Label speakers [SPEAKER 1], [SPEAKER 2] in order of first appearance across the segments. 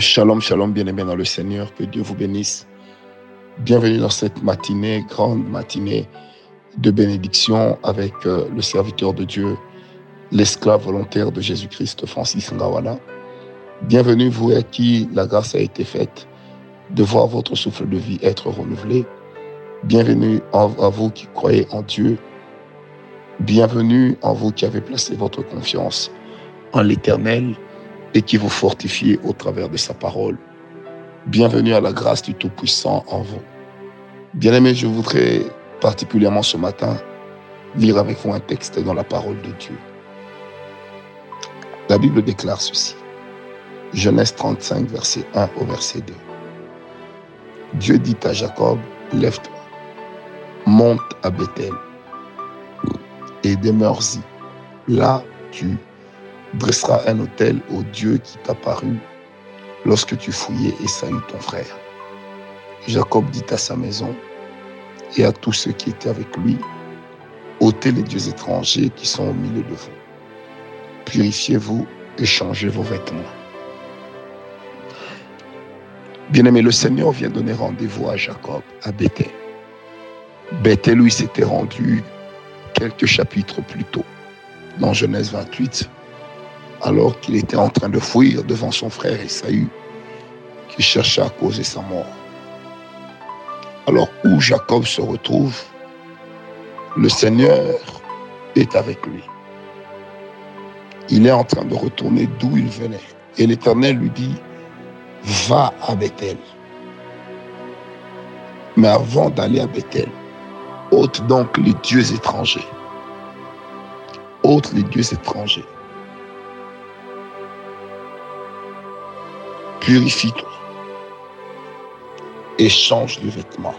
[SPEAKER 1] Shalom, shalom, bien-aimés dans le Seigneur, que Dieu vous bénisse. Bienvenue dans cette matinée, grande matinée de bénédiction avec euh, le serviteur de Dieu, l'esclave volontaire de Jésus-Christ, Francis Ngawala. Bienvenue, vous à qui la grâce a été faite de voir votre souffle de vie être renouvelé. Bienvenue à vous qui croyez en Dieu. Bienvenue en vous qui avez placé votre confiance en l'Éternel et qui vous fortifie au travers de sa parole. Bienvenue à la grâce du Tout-Puissant en vous. Bien-aimés, je voudrais particulièrement ce matin lire avec vous un texte dans la parole de Dieu. La Bible déclare ceci. Genèse 35, verset 1 au verset 2. Dieu dit à Jacob, lève-toi, monte à Bethel et demeure-y. Là, tu dressera un autel au Dieu qui t'apparut lorsque tu fouillais Esaü ton frère. Jacob dit à sa maison et à tous ceux qui étaient avec lui, ôtez les dieux étrangers qui sont au milieu de vous. Purifiez-vous et changez vos vêtements. Bien-aimé, le Seigneur vient donner rendez-vous à Jacob, à Bethel. Bethel, lui, s'était rendu quelques chapitres plus tôt, dans Genèse 28, alors qu'il était en train de fuir devant son frère Esaü, qui cherchait à causer sa mort. Alors où Jacob se retrouve, le Seigneur est avec lui. Il est en train de retourner d'où il venait. Et l'Éternel lui dit, va à Bethel. Mais avant d'aller à Bethel, ôte donc les dieux étrangers. Ôte les dieux étrangers. Purifie-toi et change de vêtements.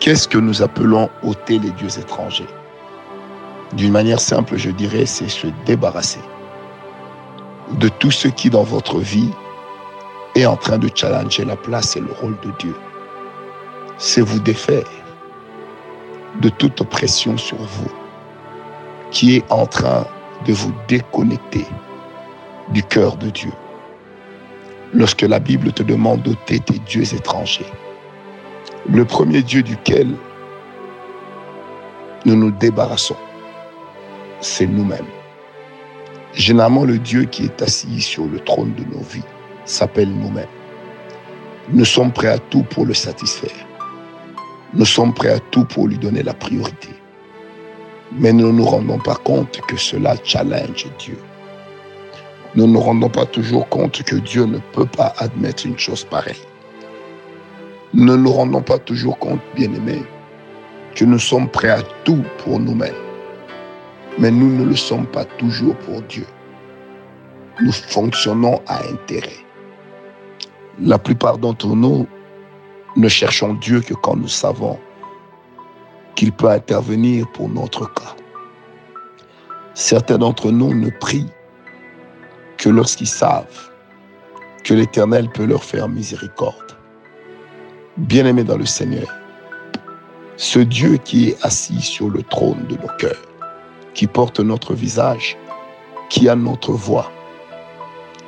[SPEAKER 1] Qu'est-ce que nous appelons ôter les dieux étrangers? D'une manière simple, je dirais, c'est se débarrasser de tout ce qui dans votre vie est en train de challenger la place et le rôle de Dieu. C'est vous défaire de toute pression sur vous qui est en train de vous déconnecter du cœur de Dieu lorsque la Bible te demande d'ôter tes dieux étrangers. Le premier Dieu duquel nous nous débarrassons, c'est nous-mêmes. Généralement, le Dieu qui est assis sur le trône de nos vies s'appelle nous-mêmes. Nous sommes prêts à tout pour le satisfaire. Nous sommes prêts à tout pour lui donner la priorité. Mais nous ne nous rendons pas compte que cela challenge Dieu nous ne nous rendons pas toujours compte que Dieu ne peut pas admettre une chose pareille. Nous ne nous rendons pas toujours compte, bien-aimés, que nous sommes prêts à tout pour nous-mêmes. Mais nous ne le sommes pas toujours pour Dieu. Nous fonctionnons à intérêt. La plupart d'entre nous ne cherchons Dieu que quand nous savons qu'il peut intervenir pour notre cas. Certains d'entre nous ne prient lorsqu'ils savent que l'Éternel peut leur faire miséricorde. Bien-aimés dans le Seigneur, ce Dieu qui est assis sur le trône de nos cœurs, qui porte notre visage, qui a notre voix,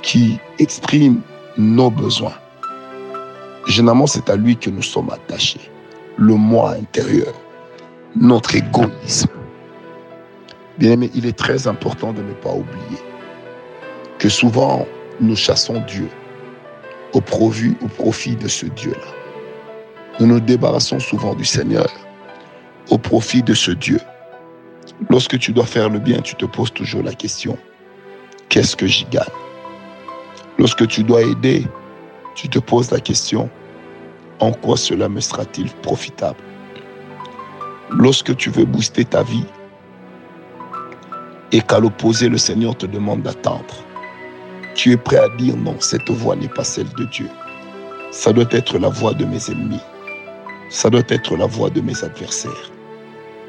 [SPEAKER 1] qui exprime nos besoins. Généralement, c'est à lui que nous sommes attachés. Le moi intérieur, notre égoïsme. Bien aimé, il est très important de ne pas oublier que souvent nous chassons Dieu au, profit, de ce Dieu-là. Nous nous débarrassons souvent du Seigneur au profit de ce Dieu. Lorsque tu dois faire le bien, tu te poses toujours la question, qu'est-ce que j'y gagne? Lorsque tu dois aider, tu te poses la question, en quoi cela me sera-t-il profitable? Lorsque tu veux booster ta vie et qu'à l'opposé, le Seigneur te demande d'attendre, tu es prêt à dire non, cette voix n'est pas celle de Dieu. Ça doit être la voix de mes ennemis. Ça doit être la voix de mes adversaires.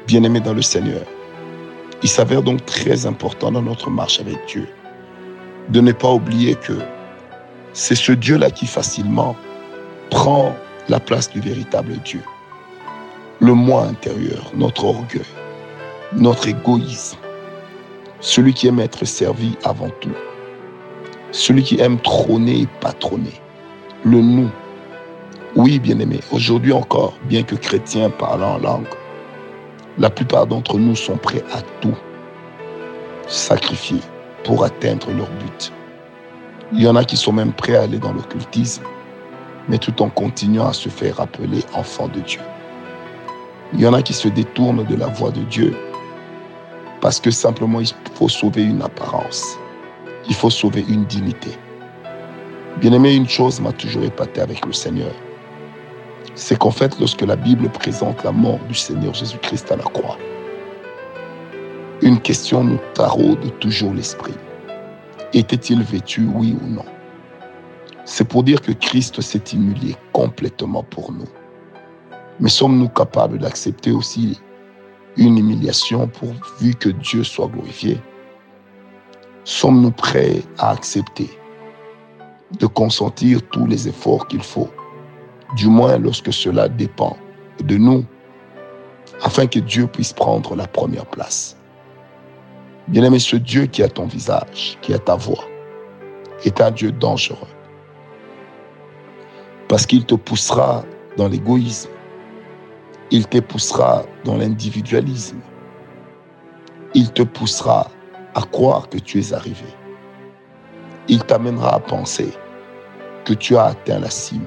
[SPEAKER 1] Bien-aimés dans le Seigneur, il s'avère donc très important dans notre marche avec Dieu de ne pas oublier que c'est ce Dieu-là qui facilement prend la place du véritable Dieu. Le moi intérieur, notre orgueil, notre égoïsme, celui qui aime être servi avant tout celui qui aime trôner et patronner. Le nous. Oui, bien-aimé, aujourd'hui encore, bien que chrétiens parlant en langue, la plupart d'entre nous sont prêts à tout sacrifier pour atteindre leur but. Il y en a qui sont même prêts à aller dans l'occultisme, mais tout en continuant à se faire appeler enfant de Dieu. Il y en a qui se détournent de la voie de Dieu parce que simplement il faut sauver une apparence. Il faut sauver une dignité. Bien aimé, une chose m'a toujours épaté avec le Seigneur. C'est qu'en fait, lorsque la Bible présente la mort du Seigneur Jésus-Christ à la croix, une question nous taraude toujours l'esprit. Était-il vêtu, oui ou non? C'est pour dire que Christ s'est humilié complètement pour nous. Mais sommes-nous capables d'accepter aussi une humiliation pourvu que Dieu soit glorifié? Sommes-nous prêts à accepter de consentir tous les efforts qu'il faut, du moins lorsque cela dépend de nous, afin que Dieu puisse prendre la première place? Bien-aimé, ce Dieu qui a ton visage, qui a ta voix, est un Dieu dangereux. Parce qu'il te poussera dans l'égoïsme, il te poussera dans l'individualisme. Il te poussera à croire que tu es arrivé. Il t'amènera à penser que tu as atteint la cime.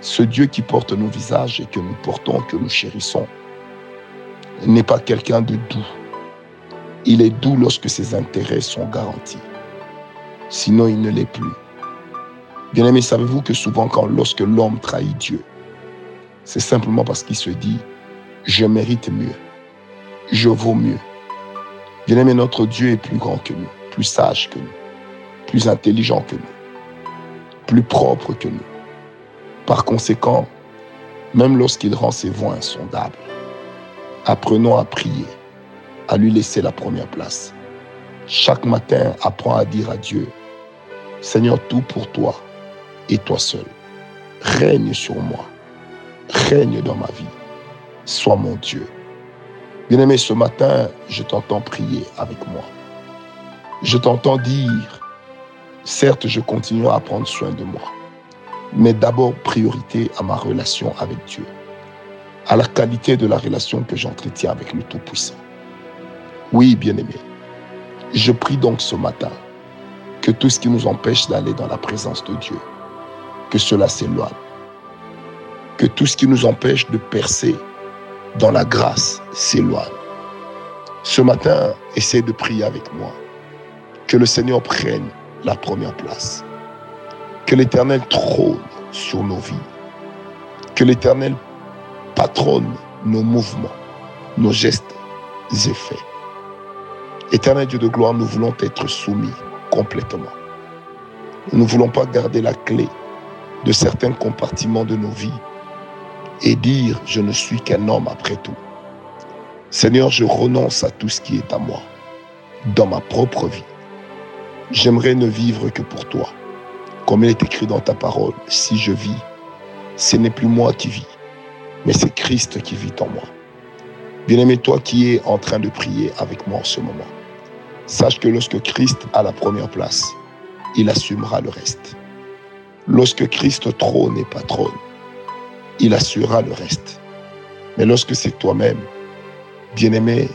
[SPEAKER 1] Ce Dieu qui porte nos visages et que nous portons, que nous chérissons, n'est pas quelqu'un de doux. Il est doux lorsque ses intérêts sont garantis. Sinon, il ne l'est plus. Bien-aimé, savez-vous que souvent, lorsque l'homme trahit Dieu, c'est simplement parce qu'il se dit, je mérite mieux, je vaux mieux. Bien-aimé, notre Dieu est plus grand que nous, plus sage que nous, plus intelligent que nous, plus propre que nous. Par conséquent, même lorsqu'il rend ses voies insondables, apprenons à prier, à lui laisser la première place. Chaque matin, apprends à dire à Dieu, Seigneur, tout pour toi et toi seul. Règne sur moi règne dans ma vie. Sois mon Dieu. Bien-aimé, ce matin, je t'entends prier avec moi. Je t'entends dire, certes, je continue à prendre soin de moi, mais d'abord priorité à ma relation avec Dieu, à la qualité de la relation que j'entretiens avec le Tout-Puissant. Oui, bien-aimé, je prie donc ce matin que tout ce qui nous empêche d'aller dans la présence de Dieu, que cela s'éloigne que tout ce qui nous empêche de percer dans la grâce s'éloigne. Ce matin, essaie de prier avec moi. Que le Seigneur prenne la première place. Que l'Éternel trône sur nos vies. Que l'Éternel patronne nos mouvements, nos gestes et faits. Éternel Dieu de gloire, nous voulons être soumis complètement. Nous ne voulons pas garder la clé de certains compartiments de nos vies et dire je ne suis qu'un homme après tout. Seigneur, je renonce à tout ce qui est à moi, dans ma propre vie. J'aimerais ne vivre que pour toi. Comme il est écrit dans ta parole, si je vis, ce n'est plus moi qui vis, mais c'est Christ qui vit en moi. Bien-aimé, toi qui es en train de prier avec moi en ce moment, sache que lorsque Christ a la première place, il assumera le reste. Lorsque Christ trône et patronne, il assurera le reste. Mais lorsque c'est toi-même, bien-aimé,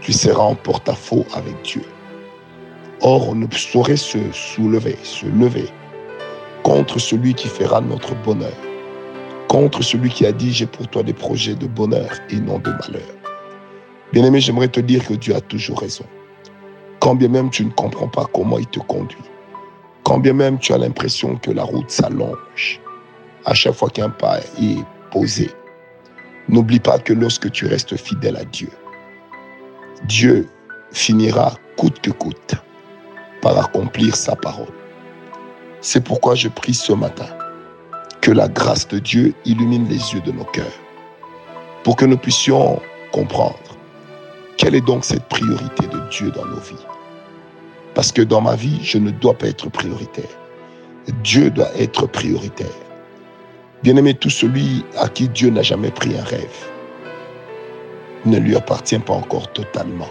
[SPEAKER 1] tu seras en porte-à-faux avec Dieu. Or, on ne saurait se soulever, se lever contre celui qui fera notre bonheur, contre celui qui a dit j'ai pour toi des projets de bonheur et non de malheur. Bien-aimé, j'aimerais te dire que Dieu a toujours raison. Quand bien même tu ne comprends pas comment il te conduit, quand bien même tu as l'impression que la route s'allonge, à chaque fois qu'un pas est posé. N'oublie pas que lorsque tu restes fidèle à Dieu, Dieu finira coûte que coûte par accomplir sa parole. C'est pourquoi je prie ce matin que la grâce de Dieu illumine les yeux de nos cœurs pour que nous puissions comprendre quelle est donc cette priorité de Dieu dans nos vies. Parce que dans ma vie, je ne dois pas être prioritaire. Dieu doit être prioritaire. Bien-aimé, tout celui à qui Dieu n'a jamais pris un rêve ne lui appartient pas encore totalement.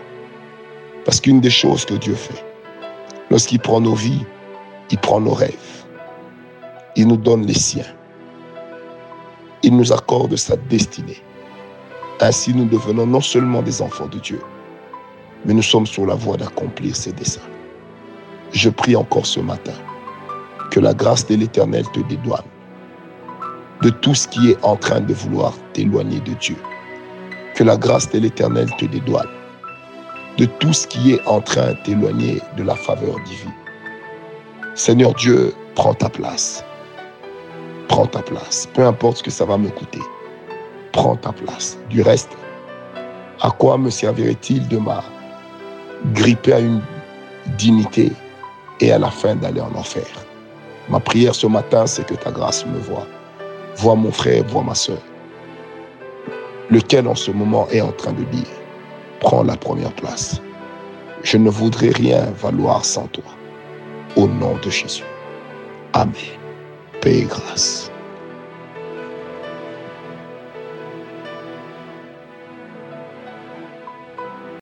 [SPEAKER 1] Parce qu'une des choses que Dieu fait, lorsqu'il prend nos vies, Il prend nos rêves. Il nous donne les siens. Il nous accorde sa destinée. Ainsi, nous devenons non seulement des enfants de Dieu, mais nous sommes sur la voie d'accomplir ses desseins. Je prie encore ce matin que la grâce de l'Éternel te dédouane de tout ce qui est en train de vouloir t'éloigner de Dieu. Que la grâce de l'Éternel te dédouane de tout ce qui est en train de t'éloigner de la faveur divine. Seigneur Dieu, prends ta place. Prends ta place. Peu importe ce que ça va me coûter. Prends ta place. Du reste, à quoi me servirait-il de ma gripper à une dignité et à la fin d'aller en enfer? Ma prière ce matin, c'est que ta grâce me voie. Vois mon frère, vois ma soeur, lequel en ce moment est en train de dire, prends la première place. Je ne voudrais rien valoir sans toi. Au nom de Jésus. Amen. Paix et grâce.